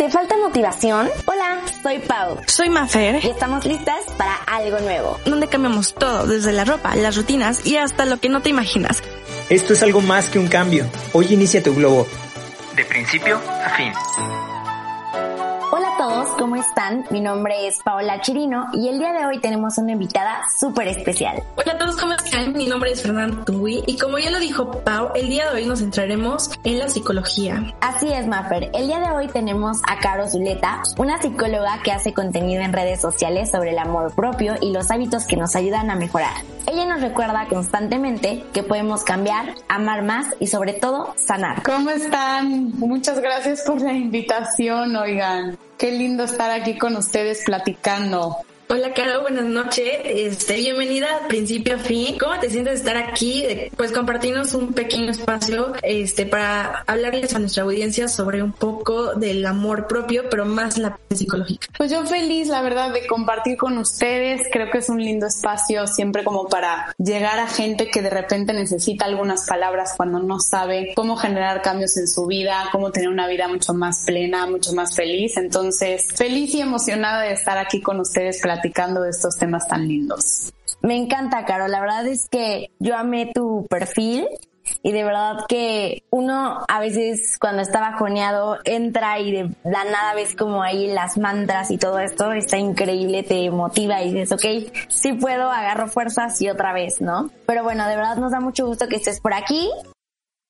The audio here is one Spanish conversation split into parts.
¿Te falta motivación? Hola, soy Pau. Soy Mafer. Y estamos listas para algo nuevo. Donde cambiamos todo, desde la ropa, las rutinas y hasta lo que no te imaginas. Esto es algo más que un cambio. Hoy inicia tu globo. De principio a fin. ¿Cómo están? Mi nombre es Paola Chirino y el día de hoy tenemos una invitada súper especial. Hola a todos, ¿cómo están? Mi nombre es Fernanda Tungui y como ya lo dijo Pau, el día de hoy nos centraremos en la psicología. Así es, Maffer. El día de hoy tenemos a Caro Zuleta, una psicóloga que hace contenido en redes sociales sobre el amor propio y los hábitos que nos ayudan a mejorar. Ella nos recuerda constantemente que podemos cambiar, amar más y sobre todo sanar. ¿Cómo están? Muchas gracias por la invitación, oigan. Qué lindo estar aquí con ustedes platicando. Hola, Caro, buenas noches. Este, bienvenida principio a fin. ¿Cómo te sientes de estar aquí? Pues compartirnos un pequeño espacio este, para hablarles a nuestra audiencia sobre un poco del amor propio, pero más la psicológica. Pues yo feliz, la verdad, de compartir con ustedes. Creo que es un lindo espacio siempre como para llegar a gente que de repente necesita algunas palabras cuando no sabe cómo generar cambios en su vida, cómo tener una vida mucho más plena, mucho más feliz. Entonces, feliz y emocionada de estar aquí con ustedes platicando platicando de estos temas tan lindos. Me encanta, Caro. La verdad es que yo amé tu perfil y de verdad que uno a veces cuando está bajoneado entra y de la nada ves como ahí las mantras y todo esto, está increíble, te motiva y dices, ok, sí puedo, agarro fuerzas y otra vez, ¿no? Pero bueno, de verdad nos da mucho gusto que estés por aquí.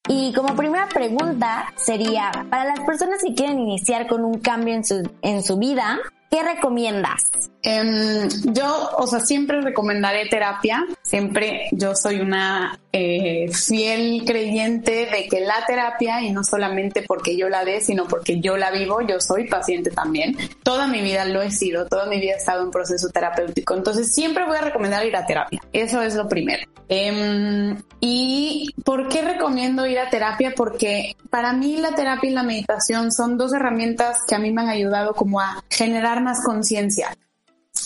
Y como primera pregunta sería, para las personas que quieren iniciar con un cambio en su, en su vida, ¿Qué recomiendas? Em, yo, o sea, siempre recomendaré terapia. Siempre yo soy una eh, fiel creyente de que la terapia, y no solamente porque yo la dé, sino porque yo la vivo, yo soy paciente también. Toda mi vida lo he sido, toda mi vida he estado en proceso terapéutico. Entonces siempre voy a recomendar ir a terapia. Eso es lo primero. Em, ¿Y por qué recomiendo ir a terapia? Porque para mí la terapia y la meditación son dos herramientas que a mí me han ayudado como a generar más conciencia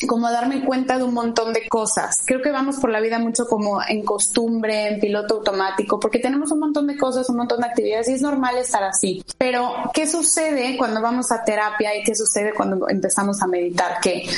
como darme cuenta de un montón de cosas. Creo que vamos por la vida mucho como en costumbre, en piloto automático, porque tenemos un montón de cosas, un montón de actividades y es normal estar así. Pero, ¿qué sucede cuando vamos a terapia y qué sucede cuando empezamos a meditar? Que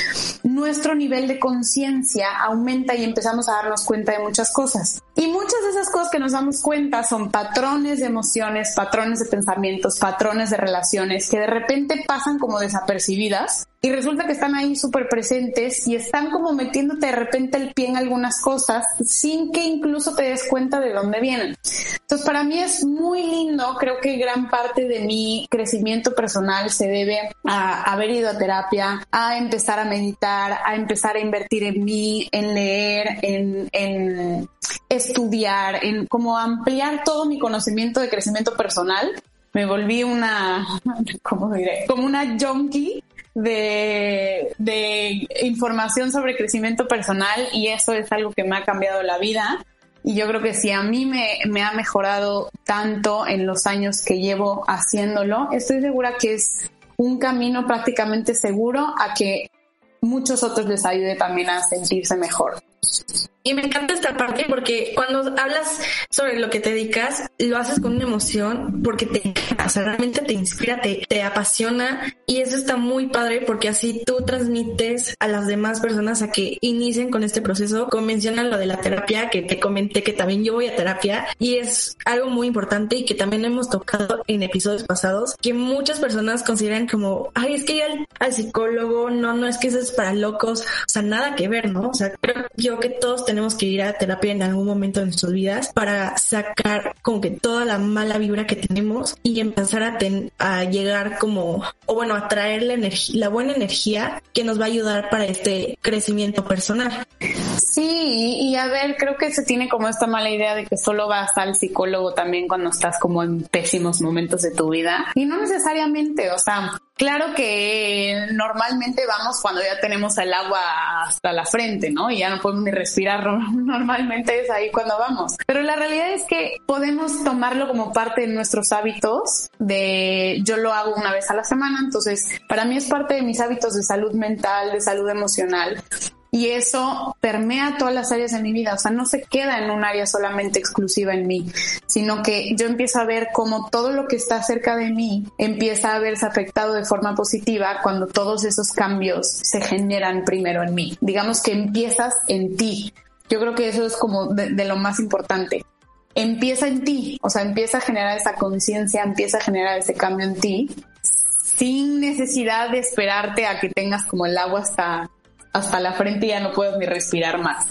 nuestro nivel de conciencia aumenta y empezamos a darnos cuenta de muchas cosas. Y muchas de esas cosas que nos damos cuenta son patrones de emociones, patrones de pensamientos, patrones de relaciones que de repente pasan como desapercibidas y resulta que están ahí súper presentes y están como metiéndote de repente el pie en algunas cosas sin que incluso te des cuenta de dónde vienen. Entonces para mí es muy lindo, creo que gran parte de mi crecimiento personal se debe a haber ido a terapia, a empezar a meditar, a empezar a invertir en mí, en leer, en, en estudiar, en como ampliar todo mi conocimiento de crecimiento personal me volví una, ¿cómo diré? Como una junkie de, de información sobre crecimiento personal y eso es algo que me ha cambiado la vida. Y yo creo que si a mí me, me, ha mejorado tanto en los años que llevo haciéndolo, estoy segura que es un camino prácticamente seguro a que muchos otros les ayude también a sentirse mejor. Y me encanta esta parte porque cuando hablas sobre lo que te dedicas, lo haces con una emoción porque te o sea, realmente te inspira, te, te apasiona y eso está muy padre porque así tú transmites a las demás personas a que inicien con este proceso. Como mencionan lo de la terapia, que te comenté que también yo voy a terapia y es algo muy importante y que también hemos tocado en episodios pasados, que muchas personas consideran como, ay, es que ir al, al psicólogo, no, no es que eso es para locos, o sea, nada que ver, ¿no? O sea, creo yo que todos tenemos tenemos que ir a terapia en algún momento de nuestras vidas para sacar como que toda la mala vibra que tenemos y empezar a, a llegar como, o bueno, a traer la, energía, la buena energía que nos va a ayudar para este crecimiento personal. Sí, y a ver, creo que se tiene como esta mala idea de que solo vas al psicólogo también cuando estás como en pésimos momentos de tu vida. Y no necesariamente, o sea, Claro que normalmente vamos cuando ya tenemos el agua hasta la frente, ¿no? Y ya no podemos ni respirar. Normalmente es ahí cuando vamos. Pero la realidad es que podemos tomarlo como parte de nuestros hábitos de yo lo hago una vez a la semana. Entonces, para mí es parte de mis hábitos de salud mental, de salud emocional y eso permea todas las áreas de mi vida, o sea, no se queda en un área solamente exclusiva en mí, sino que yo empiezo a ver cómo todo lo que está cerca de mí empieza a verse afectado de forma positiva cuando todos esos cambios se generan primero en mí. Digamos que empiezas en ti. Yo creo que eso es como de, lo más importante empieza en ti, o sea, empieza a generar esa conciencia, empieza a generar ese cambio en ti, sin necesidad de esperarte a que tengas como el agua hasta, hasta la frente ya no puedes ni respirar más.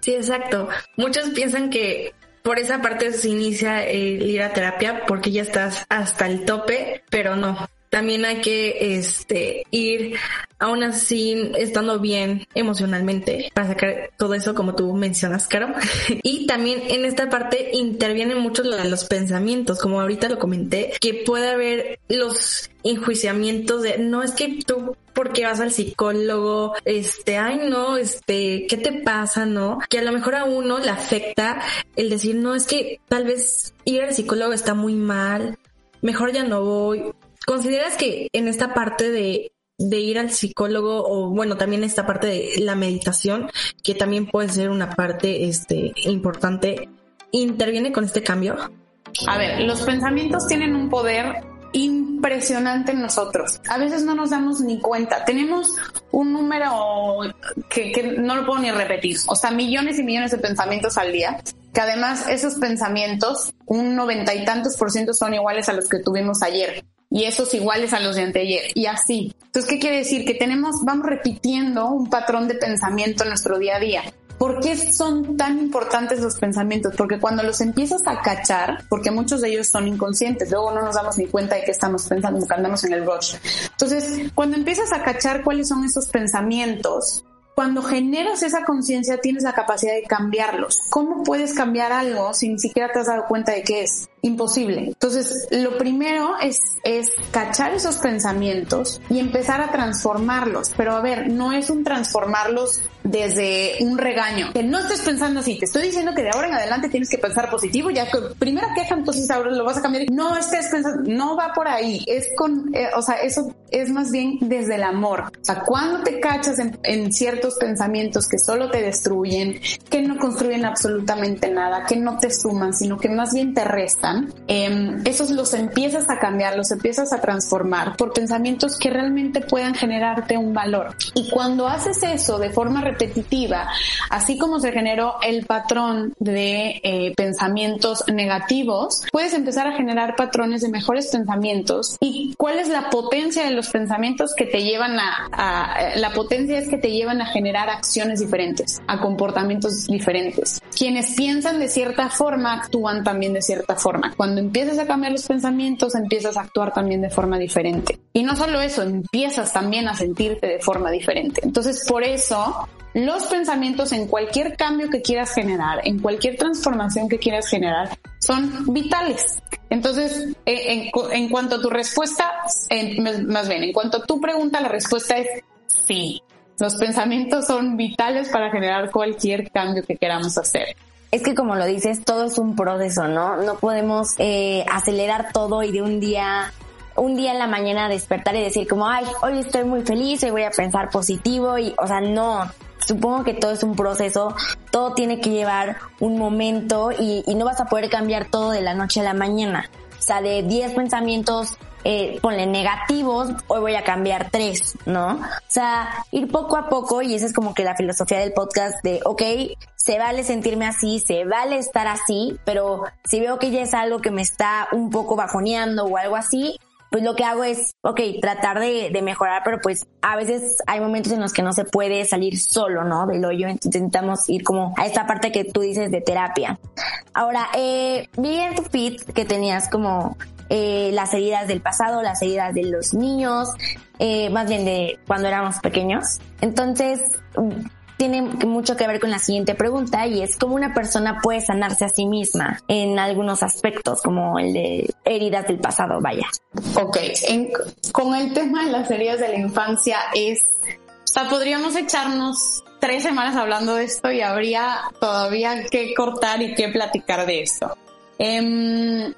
Sí, exacto. Muchos piensan que por esa parte se inicia el ir a terapia porque ya estás hasta el tope, pero no también hay que este, ir aún así estando bien emocionalmente para sacar todo eso como tú mencionas, Caro. y también en esta parte intervienen mucho los pensamientos, como ahorita lo comenté, que puede haber los enjuiciamientos de no es que tú porque vas al psicólogo, este, ay no, este, ¿qué te pasa, no? Que a lo mejor a uno le afecta el decir, no, es que tal vez ir al psicólogo está muy mal, mejor ya no voy, ¿Consideras que en esta parte de, ir al psicólogo o bueno, también esta parte de la meditación, que también puede ser una parte este, importante, interviene con este cambio? A ver, los pensamientos tienen un poder impresionante en nosotros. A veces no nos damos ni cuenta. Tenemos un número que, que, no lo puedo ni repetir. O sea, millones y millones de pensamientos al día. Que además esos pensamientos, un noventa y tantos por ciento son iguales a los que tuvimos ayer y esos iguales a los de anteayer y así. Entonces, ¿qué quiere decir? Que tenemos, vamos repitiendo un patrón de pensamiento en nuestro día a día. ¿Por qué son tan importantes los pensamientos? Porque cuando los empiezas a cachar, porque muchos de ellos son inconscientes, luego no nos damos ni cuenta de qué estamos pensando, porque andamos en el rush. Entonces, cuando empiezas a cachar cuáles son esos pensamientos, cuando generas esa conciencia tienes la capacidad de cambiarlos. ¿Cómo puedes cambiar algo si ni siquiera te has dado cuenta de qué es? Imposible. Entonces, lo primero es, es cachar esos pensamientos y empezar a transformarlos. Pero a ver, no es un transformarlos desde un regaño. Que no estés pensando así. Te estoy diciendo que de ahora en adelante tienes que pensar positivo. Ya que primera queja, entonces ahora lo vas a cambiar. No estés pensando, no va por ahí. Es con, eh, o sea, eso es más bien desde el amor. O sea, cuando te cachas en, ciertos pensamientos que solo te destruyen, que no construyen absolutamente nada, que no te suman, sino que más bien te restan, em, esos los empiezas a cambiar, los empiezas a transformar por pensamientos que realmente puedan generarte un valor. Y cuando haces eso de forma repetitiva, así como se generó el patrón de eh, pensamientos negativos, puedes empezar a generar patrones de mejores pensamientos. ¿Y cuál es la potencia de los pensamientos que te llevan a, la potencia es que te llevan a generar acciones diferentes, a comportamientos diferentes. Quienes piensan de cierta forma actúan también de cierta forma. Cuando empiezas a cambiar los pensamientos, empiezas a actuar también de forma diferente. Y no solo eso, empiezas también a sentirte de forma diferente. Entonces, por eso los pensamientos en cualquier cambio que quieras generar, en cualquier transformación que quieras generar, son vitales. Entonces, eh, en, cuanto a tu respuesta, más bien, en cuanto a tu pregunta, la respuesta es sí. Los pensamientos son vitales para generar cualquier cambio que queramos hacer. Es que como lo dices, todo es un proceso, ¿no? No podemos eh, acelerar todo y de un día un día en la mañana despertar y decir como, ay, hoy estoy muy feliz, hoy voy a pensar positivo y, o sea, no, supongo que todo es un proceso, todo tiene que llevar un momento y, no vas a poder cambiar todo de la noche a la mañana. O sea, de 10 pensamientos, eh, ponle negativos, hoy voy a cambiar 3, ¿no? O sea, ir poco a poco y esa es como que la filosofía del podcast de, ok, se vale sentirme así, se vale estar así, pero si veo que ya es algo que me está un poco bajoneando o algo así, pues lo que hago es, ok, tratar de, mejorar, pero pues a veces hay momentos en los que no se puede salir solo, ¿no? Del hoyo, intentamos ir como a esta parte que tú dices de terapia. Ahora, eh, vi en tu feed que tenías como eh, las heridas del pasado, las heridas de los niños, eh, más bien de cuando éramos pequeños. Entonces, tiene mucho que ver con la siguiente pregunta y es cómo una persona puede sanarse a sí misma en algunos aspectos, como el de heridas del pasado, vaya. Ok, con el tema de las heridas de la infancia es, o sea, podríamos echarnos tres semanas hablando de esto y habría todavía que cortar y que platicar de esto. Em,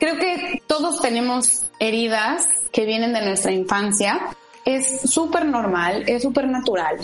creo que todos tenemos heridas que vienen de nuestra infancia es súper normal, es súper natural.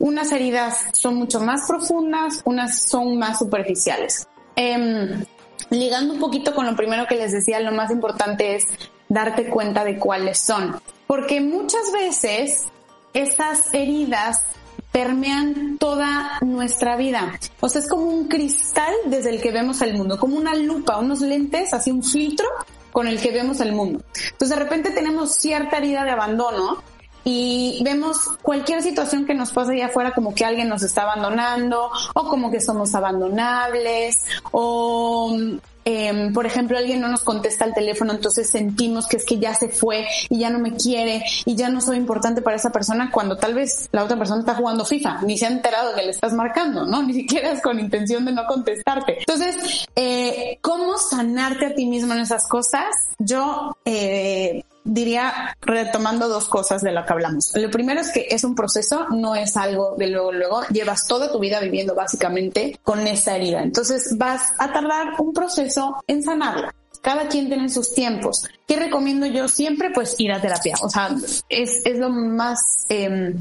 Unas heridas son mucho más profundas, unas son más superficiales. Em, ligando un poquito con lo primero que les decía, lo más importante es darte cuenta de cuáles son. Porque muchas veces esas heridas permean toda nuestra vida. O sea, es como un cristal desde el que vemos el mundo, como una lupa, unos lentes, así un filtro con el que vemos el mundo. Entonces de repente tenemos cierta herida de abandono y vemos cualquier situación que nos pase allá afuera como que alguien nos está abandonando o como que somos abandonables o eh, por ejemplo, alguien no nos contesta el teléfono, entonces sentimos que es que ya se fue y ya no me quiere y ya no soy importante para esa persona cuando tal vez la otra persona está jugando FIFA, ni se ha enterado que le estás marcando, ¿no? Ni siquiera es con intención de no contestarte. Entonces, eh, ¿cómo sanarte a ti mismo en esas cosas? Yo, eh, diría retomando dos cosas de lo que hablamos. Lo primero es que es un proceso, no es algo de luego, luego, llevas toda tu vida viviendo básicamente con esa herida. Entonces vas a tardar un proceso en sanarla. Cada quien tiene sus tiempos. ¿Qué recomiendo yo siempre? Pues ir a terapia. O sea, es, es lo más... Eh,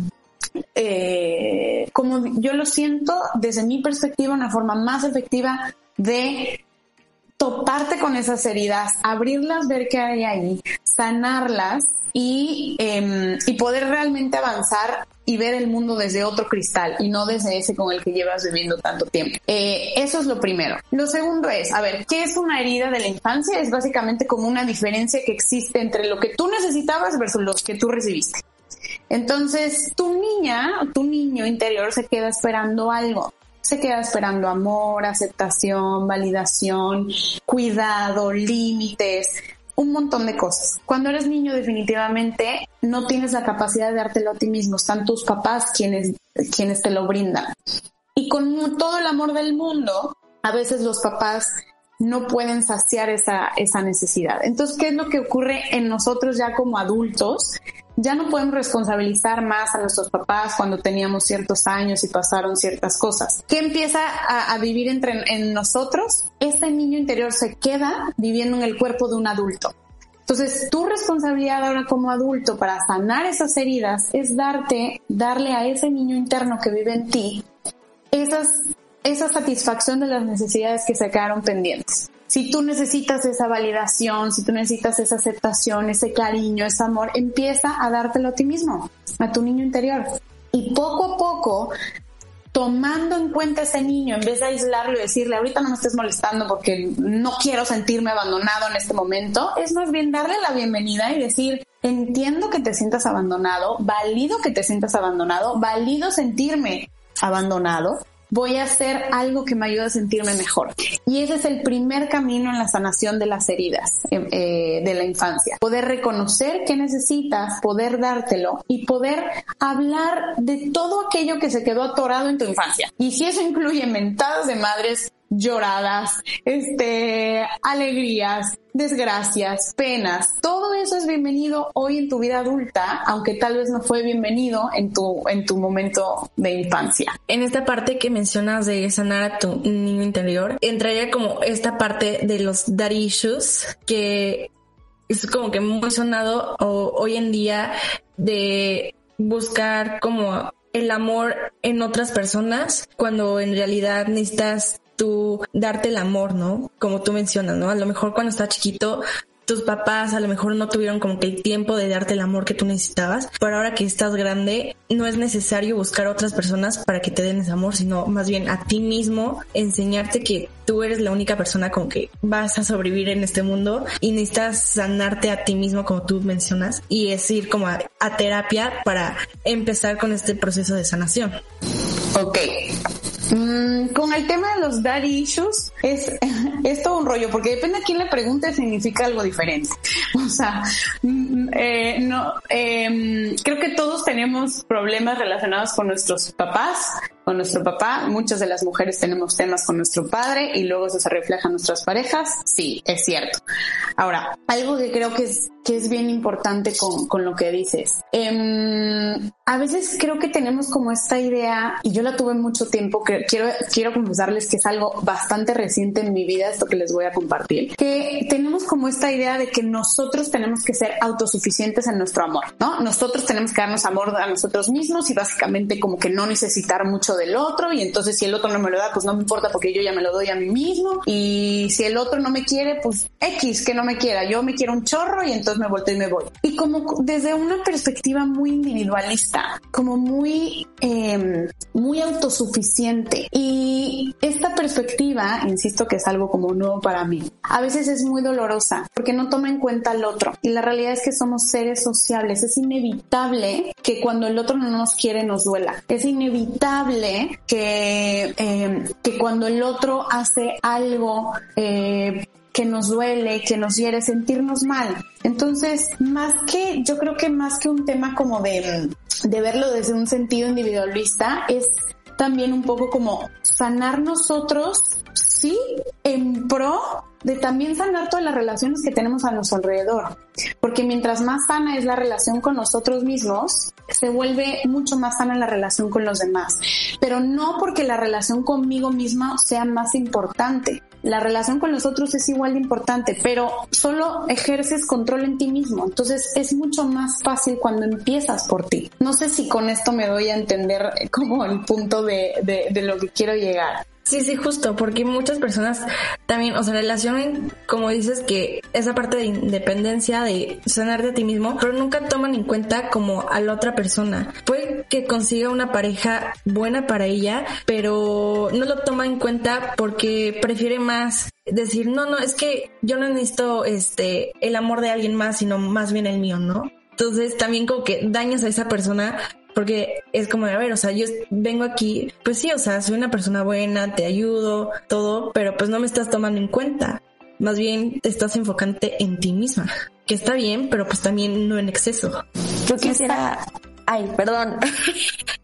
eh, como yo lo siento desde mi perspectiva, una forma más efectiva de toparte con esas heridas, abrirlas, ver qué hay ahí, sanarlas y, eh, y poder realmente avanzar y ver el mundo desde otro cristal y no desde ese con el que llevas viviendo tanto tiempo. Eh, eso es lo primero. Lo segundo es, a ver, ¿qué es una herida de la infancia? Es básicamente como una diferencia que existe entre lo que tú necesitabas versus lo que tú recibiste. Entonces, tu niña, tu niño interior se queda esperando algo se queda esperando amor, aceptación, validación, cuidado, límites, un montón de cosas. Cuando eres niño definitivamente no tienes la capacidad de dártelo a ti mismo, están tus papás quienes, quienes te lo brindan. Y con todo el amor del mundo, a veces los papás no pueden saciar esa, esa necesidad. Entonces, ¿qué es lo que ocurre en nosotros ya como adultos? Ya no podemos responsabilizar más a nuestros papás cuando teníamos ciertos años y pasaron ciertas cosas. ¿Qué empieza a, vivir entre en nosotros? Ese niño interior se queda viviendo en el cuerpo de un adulto. Entonces, tu responsabilidad ahora como adulto para sanar esas heridas es darte, darle a ese niño interno que vive en ti esas, esa satisfacción de las necesidades que se quedaron pendientes si tú necesitas esa validación, si tú necesitas esa aceptación, ese cariño, ese amor, empieza a dártelo a ti mismo, a tu niño interior. Y poco a poco, tomando en cuenta ese niño, en vez de aislarlo y decirle, ahorita no me estés molestando porque no quiero sentirme abandonado en este momento, es más bien darle la bienvenida y decir, entiendo que te sientas abandonado, valido que te sientas abandonado, valido sentirme abandonado, voy a hacer algo que me ayude a sentirme mejor. Y ese es el primer camino en la sanación de las heridas eh, eh, de la infancia. Poder reconocer qué necesitas, poder dártelo y poder hablar de todo aquello que se quedó atorado en tu infancia. Y si eso incluye mentadas de madres, lloradas, este, alegrías, desgracias, penas, todo eso es bienvenido hoy en tu vida adulta, aunque tal vez no fue bienvenido en tu, en tu momento de infancia. En esta parte que mencionas de sanar a tu niño interior, entraría como esta parte de los daddy issues que es como que muy sonado hoy en día de buscar como el amor en otras personas cuando en realidad necesitas tú darte el amor, ¿no? Como tú mencionas, ¿no? A lo mejor cuando estás chiquito tus papás a lo mejor no tuvieron como que el tiempo de darte el amor que tú necesitabas, pero ahora que estás grande no es necesario buscar otras personas para que te den ese amor, sino más bien a ti mismo enseñarte que tú eres la única persona con que vas a sobrevivir en este mundo y necesitas sanarte a ti mismo como tú mencionas y es ir como a, a terapia para empezar con este proceso de sanación. Ok, Mm, con el tema de los daddy issues es, es todo un rollo, porque depende a quién le pregunte significa algo diferente. O sea, mm, eh, no, eh, creo que todos tenemos problemas relacionados con nuestros papás, con nuestro papá. Muchas de las mujeres tenemos temas con nuestro padre y luego eso se refleja en nuestras parejas. Sí, es cierto. Ahora, algo que creo que es que es bien importante con, con lo que dices. Em, a veces creo que tenemos como esta idea, y yo la tuve mucho tiempo, que quiero, quiero confesarles que es algo bastante reciente en mi vida, esto que les voy a compartir, que tenemos como esta idea de que nosotros tenemos que ser autosuficientes en nuestro amor, ¿no? Nosotros tenemos que darnos amor a nosotros mismos y básicamente como que no necesitar mucho del otro y entonces si el otro no me lo da, pues no me importa porque yo ya me lo doy a mí mismo y si el otro no me quiere, pues X que no me quiera, yo me quiero un chorro y entonces me volteo y me voy. Y como desde una perspectiva muy individualista, como muy, eh, muy autosuficiente. Y esta perspectiva, insisto que es algo como nuevo para mí, a veces es muy dolorosa porque no toma en cuenta al otro. Y la realidad es que somos seres sociables. Es inevitable que cuando el otro no nos quiere nos duela. Es inevitable que, eh, que cuando el otro hace algo eh, que nos duele, que nos hiere, sentirnos mal. Entonces, más que, yo creo que más que un tema como de, de verlo desde un sentido individualista, es también un poco como sanar nosotros, sí, en pro de también sanar todas las relaciones que tenemos a nuestro alrededor. Porque mientras más sana es la relación con nosotros mismos, se vuelve mucho más sana la relación con los demás. Pero no porque la relación conmigo misma sea más importante, la relación con los otros es igual de importante, pero solo ejerces control en ti mismo. Entonces es mucho más fácil cuando empiezas por ti. No sé si con esto me doy a entender como el punto de, de, de lo que quiero llegar. Sí, sí, justo, porque muchas personas también, o sea, relacionan, como dices, que esa parte de independencia, de sanarte a ti mismo, pero nunca toman en cuenta como a la otra persona. Puede que consiga una pareja buena para ella, pero no lo toma en cuenta porque prefiere más decir, no, no, es que yo no necesito este, el amor de alguien más, sino más bien el mío, ¿no? Entonces también como que dañas a esa persona porque es como a ver, o sea, yo vengo aquí, pues sí, o sea, soy una persona buena, te ayudo, todo, pero pues no me estás tomando en cuenta. Más bien te estás enfocante en ti misma, que está bien, pero pues también no en exceso. Yo quisiera... Ay, perdón.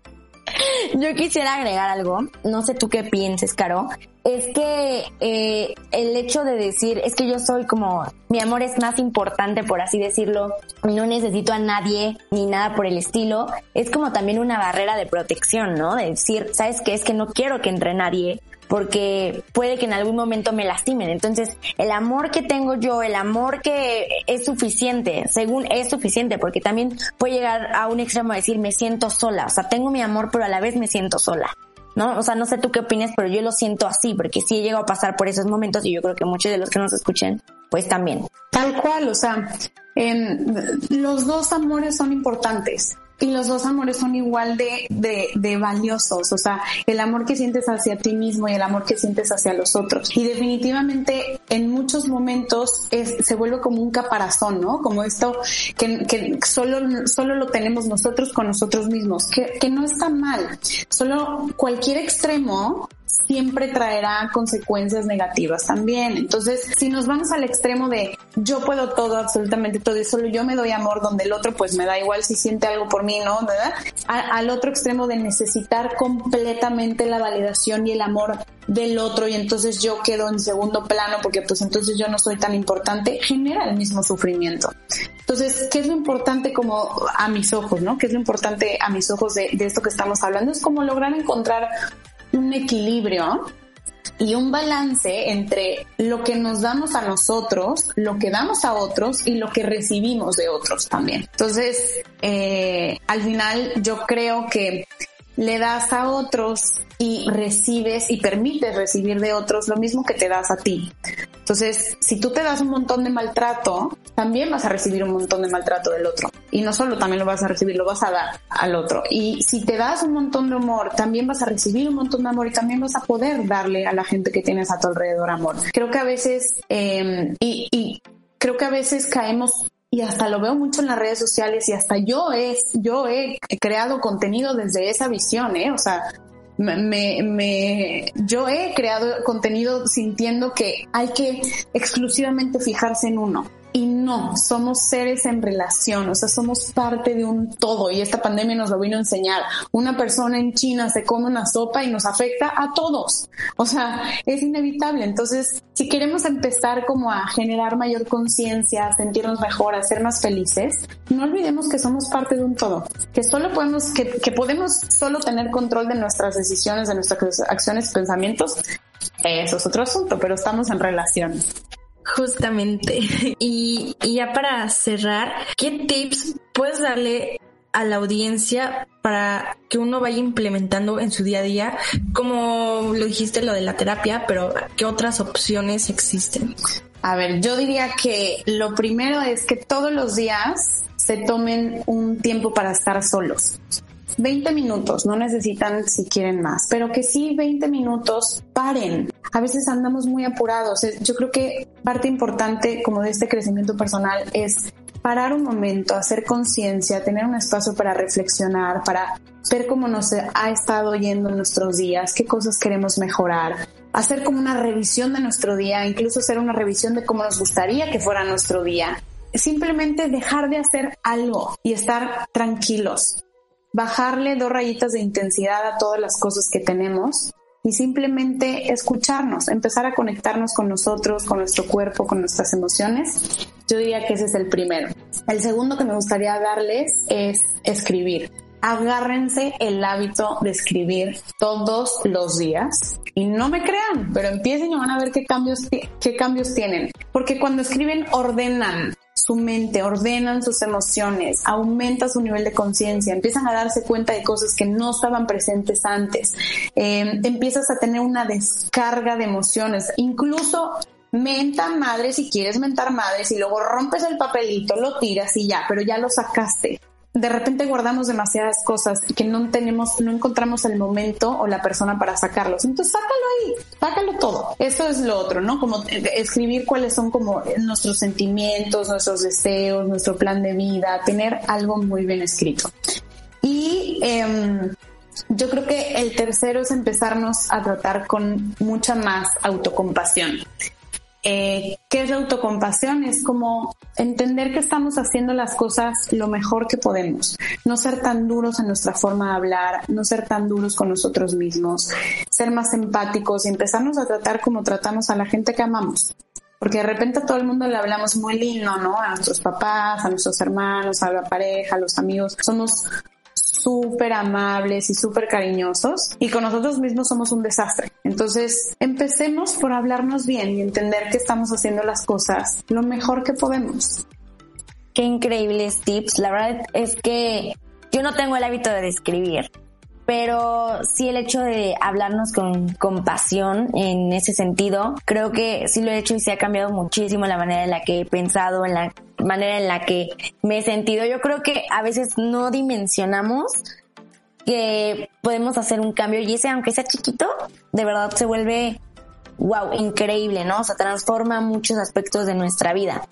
Yo quisiera agregar algo, no sé tú qué pienses, Caro, es que eh, el hecho de decir, es que yo soy como, mi amor es más importante, por así decirlo, no necesito a nadie ni nada por el estilo, es como también una barrera de protección, ¿no? De decir, ¿sabes qué? Es que no quiero que entre nadie porque puede que en algún momento me lastimen. Entonces, el amor que tengo yo, el amor que es suficiente, según es suficiente, porque también puede llegar a un extremo de decir, me siento sola, o sea, tengo mi amor, pero a la vez me siento sola. ¿No? O sea, no sé tú qué opinas, pero yo lo siento así, porque sí he llegado a pasar por esos momentos y yo creo que muchos de los que nos escuchen, pues también. Tal cual, o sea, en, los dos amores son importantes y los dos amores son igual de, de, valiosos, o sea, el amor que sientes hacia ti mismo y el amor que sientes hacia los otros. Y definitivamente en muchos momentos se vuelve como un caparazón, ¿no? Como esto que, que solo, solo lo tenemos nosotros con nosotros mismos, que, que no está mal. Solo cualquier extremo siempre traerá consecuencias negativas también. Entonces, si nos vamos al extremo de yo puedo todo, absolutamente todo, y solo yo me doy amor donde el otro pues me da igual si siente algo por mí, ¿no? ¿verdad? al otro extremo de necesitar completamente la validación y el amor del otro y entonces yo quedo en segundo plano porque pues entonces yo no soy tan importante, genera el mismo sufrimiento. Entonces, ¿qué es lo importante como a mis ojos, no? ¿Qué es lo importante a mis ojos de, de esto que estamos hablando? Es como lograr encontrar un equilibrio y un balance entre lo que nos damos a nosotros, lo que damos a otros y lo que recibimos de otros también. Entonces, eh, al final yo creo que le das a otros y recibes y permites recibir de otros lo mismo que te das a ti. Entonces, si tú te das un montón de maltrato, también vas a recibir un montón de maltrato del otro. Y no solo también lo vas a recibir, lo vas a dar al otro. Y si te das un montón de amor, también vas a recibir un montón de amor y también vas a poder darle a la gente que tienes a tu alrededor amor. Creo que a veces, eh, y, creo que a veces caemos y hasta lo veo mucho en las redes sociales y hasta yo es yo he creado contenido desde esa visión, ¿eh? O sea, me, me, yo he creado contenido sintiendo que hay que exclusivamente fijarse en uno. Y no, somos seres en relación, o sea, somos parte de un todo y esta pandemia nos lo vino a enseñar. Una persona en China se come una sopa y nos afecta a todos, o sea, es inevitable. Entonces, si queremos empezar como a generar mayor conciencia, a sentirnos mejor, a ser más felices, no olvidemos que somos parte de un todo, que solo podemos, que, que podemos solo tener control de nuestras decisiones, de nuestras acciones pensamientos. Eso es otro asunto, pero estamos en relaciones. Justamente. Y, ya para cerrar, ¿qué tips puedes darle a la audiencia para que uno vaya implementando en su día a día, como lo dijiste lo de la terapia, pero qué otras opciones existen? A ver, yo diría que lo primero es que todos los días se tomen un tiempo para estar solos. 20 minutos, no necesitan si quieren más, pero que sí 20 minutos paren. A veces andamos muy apurados. Yo creo que parte importante como de este crecimiento personal es parar un momento, hacer conciencia, tener un espacio para reflexionar, para ver cómo nos ha estado yendo en nuestros días, qué cosas queremos mejorar, hacer como una revisión de nuestro día, incluso hacer una revisión de cómo nos gustaría que fuera nuestro día. Simplemente dejar de hacer algo y estar tranquilos bajarle dos rayitas de intensidad a todas las cosas que tenemos y simplemente escucharnos, empezar a conectarnos con nosotros, con nuestro cuerpo, con nuestras emociones. Yo diría que ese es el primero. El segundo que me gustaría darles es escribir. Agárrense el hábito de escribir todos los días y no me crean, pero empiecen y van a ver qué cambios, qué cambios tienen. Porque cuando escriben ordenan, su mente, ordenan sus emociones, aumenta su nivel de conciencia, empiezan a darse cuenta de cosas que no estaban presentes antes, eh, empiezas a tener una descarga de emociones, incluso menta madre si quieres mentar madres y luego rompes el papelito, lo tiras y ya, pero ya lo sacaste de repente guardamos demasiadas cosas que no tenemos, no encontramos el momento o la persona para sacarlos. Entonces sácalo ahí, sácalo todo. Eso es lo otro, ¿no? Como escribir cuáles son como nuestros sentimientos, nuestros deseos, nuestro plan de vida, tener algo muy bien escrito. Y em, yo creo que el tercero es empezarnos a tratar con mucha más autocompasión. Eh, ¿Qué es la autocompasión? Es como entender que estamos haciendo las cosas lo mejor que podemos, no ser tan duros en nuestra forma de hablar, no ser tan duros con nosotros mismos, ser más empáticos y empezarnos a tratar como tratamos a la gente que amamos. Porque de repente a todo el mundo le hablamos muy lindo, ¿no? A nuestros papás, a nuestros hermanos, a la pareja, a los amigos. Somos súper amables y súper cariñosos y con nosotros mismos somos un desastre. Entonces, empecemos por hablarnos bien y entender que estamos haciendo las cosas lo mejor que podemos. Qué increíbles tips. La verdad es que yo no tengo el hábito de describir, pero sí el hecho de hablarnos con compasión en ese sentido, creo que sí lo he hecho y se ha cambiado muchísimo la manera en la que he pensado, en la manera en la que me he sentido. Yo creo que a veces no dimensionamos que podemos hacer un cambio y ese, aunque sea chiquito, de verdad se vuelve, wow, increíble, ¿no? O sea, transforma muchos aspectos de nuestra vida.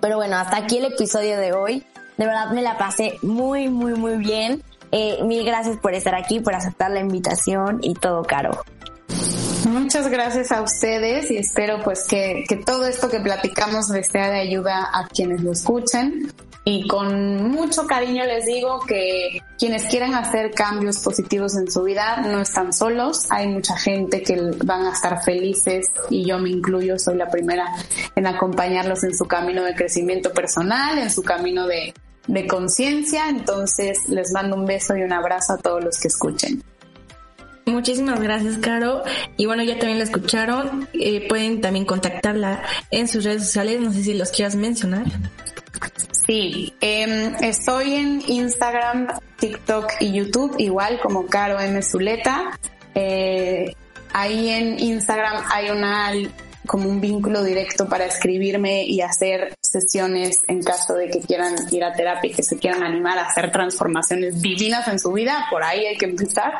Pero bueno, hasta aquí el episodio de hoy. De verdad me la pasé muy, muy, muy bien. Eh, mil gracias por estar aquí, por aceptar la invitación y todo, Caro. Muchas gracias a ustedes y espero pues que, que todo esto que platicamos les sea de ayuda a quienes lo escuchen. Y con mucho cariño les digo que quienes quieran hacer cambios positivos en su vida no están solos. Hay mucha gente que van a estar felices y yo me incluyo, soy la primera en acompañarlos en su camino de crecimiento personal, en su camino de, de conciencia. Entonces les mando un beso y un abrazo a todos los que escuchen. Muchísimas gracias, Caro. Y bueno, ya también la escucharon. Eh, pueden también contactarla en sus redes sociales. No sé si los quieras mencionar. Sí, eh, estoy en Instagram, TikTok y YouTube, igual como Caro M. Zuleta. Eh, ahí en Instagram hay una como un vínculo directo para escribirme y hacer sesiones en caso de que quieran ir a terapia y que se quieran animar a hacer transformaciones divinas en su vida, por ahí hay que empezar.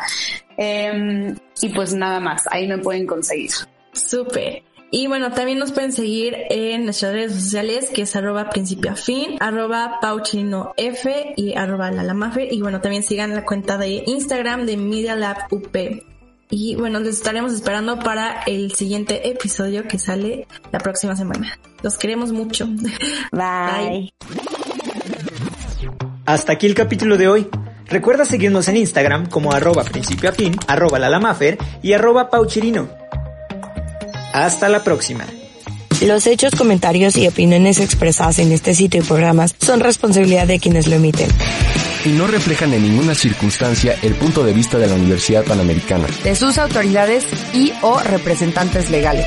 Em, y pues nada más, ahí me pueden conseguir. Súper. Y bueno, también nos pueden seguir en nuestras redes sociales, que es arroba principio fin, arroba pauchinof y arroba lalamafe. Y bueno, también sigan la cuenta de Instagram de Media Lab UP. Y bueno, les estaremos esperando para el siguiente episodio que sale la próxima semana. Los queremos mucho. Bye. Hasta aquí el capítulo de hoy. Recuerda seguirnos en Instagram como arroba principio a fin, arroba lalamafer y arroba pauchirino. Hasta la próxima. Los hechos, comentarios y opiniones expresadas en este sitio y programas son responsabilidad de quienes lo emiten. Y no reflejan en ninguna circunstancia el punto de vista de la Universidad Panamericana. De sus autoridades y o representantes legales.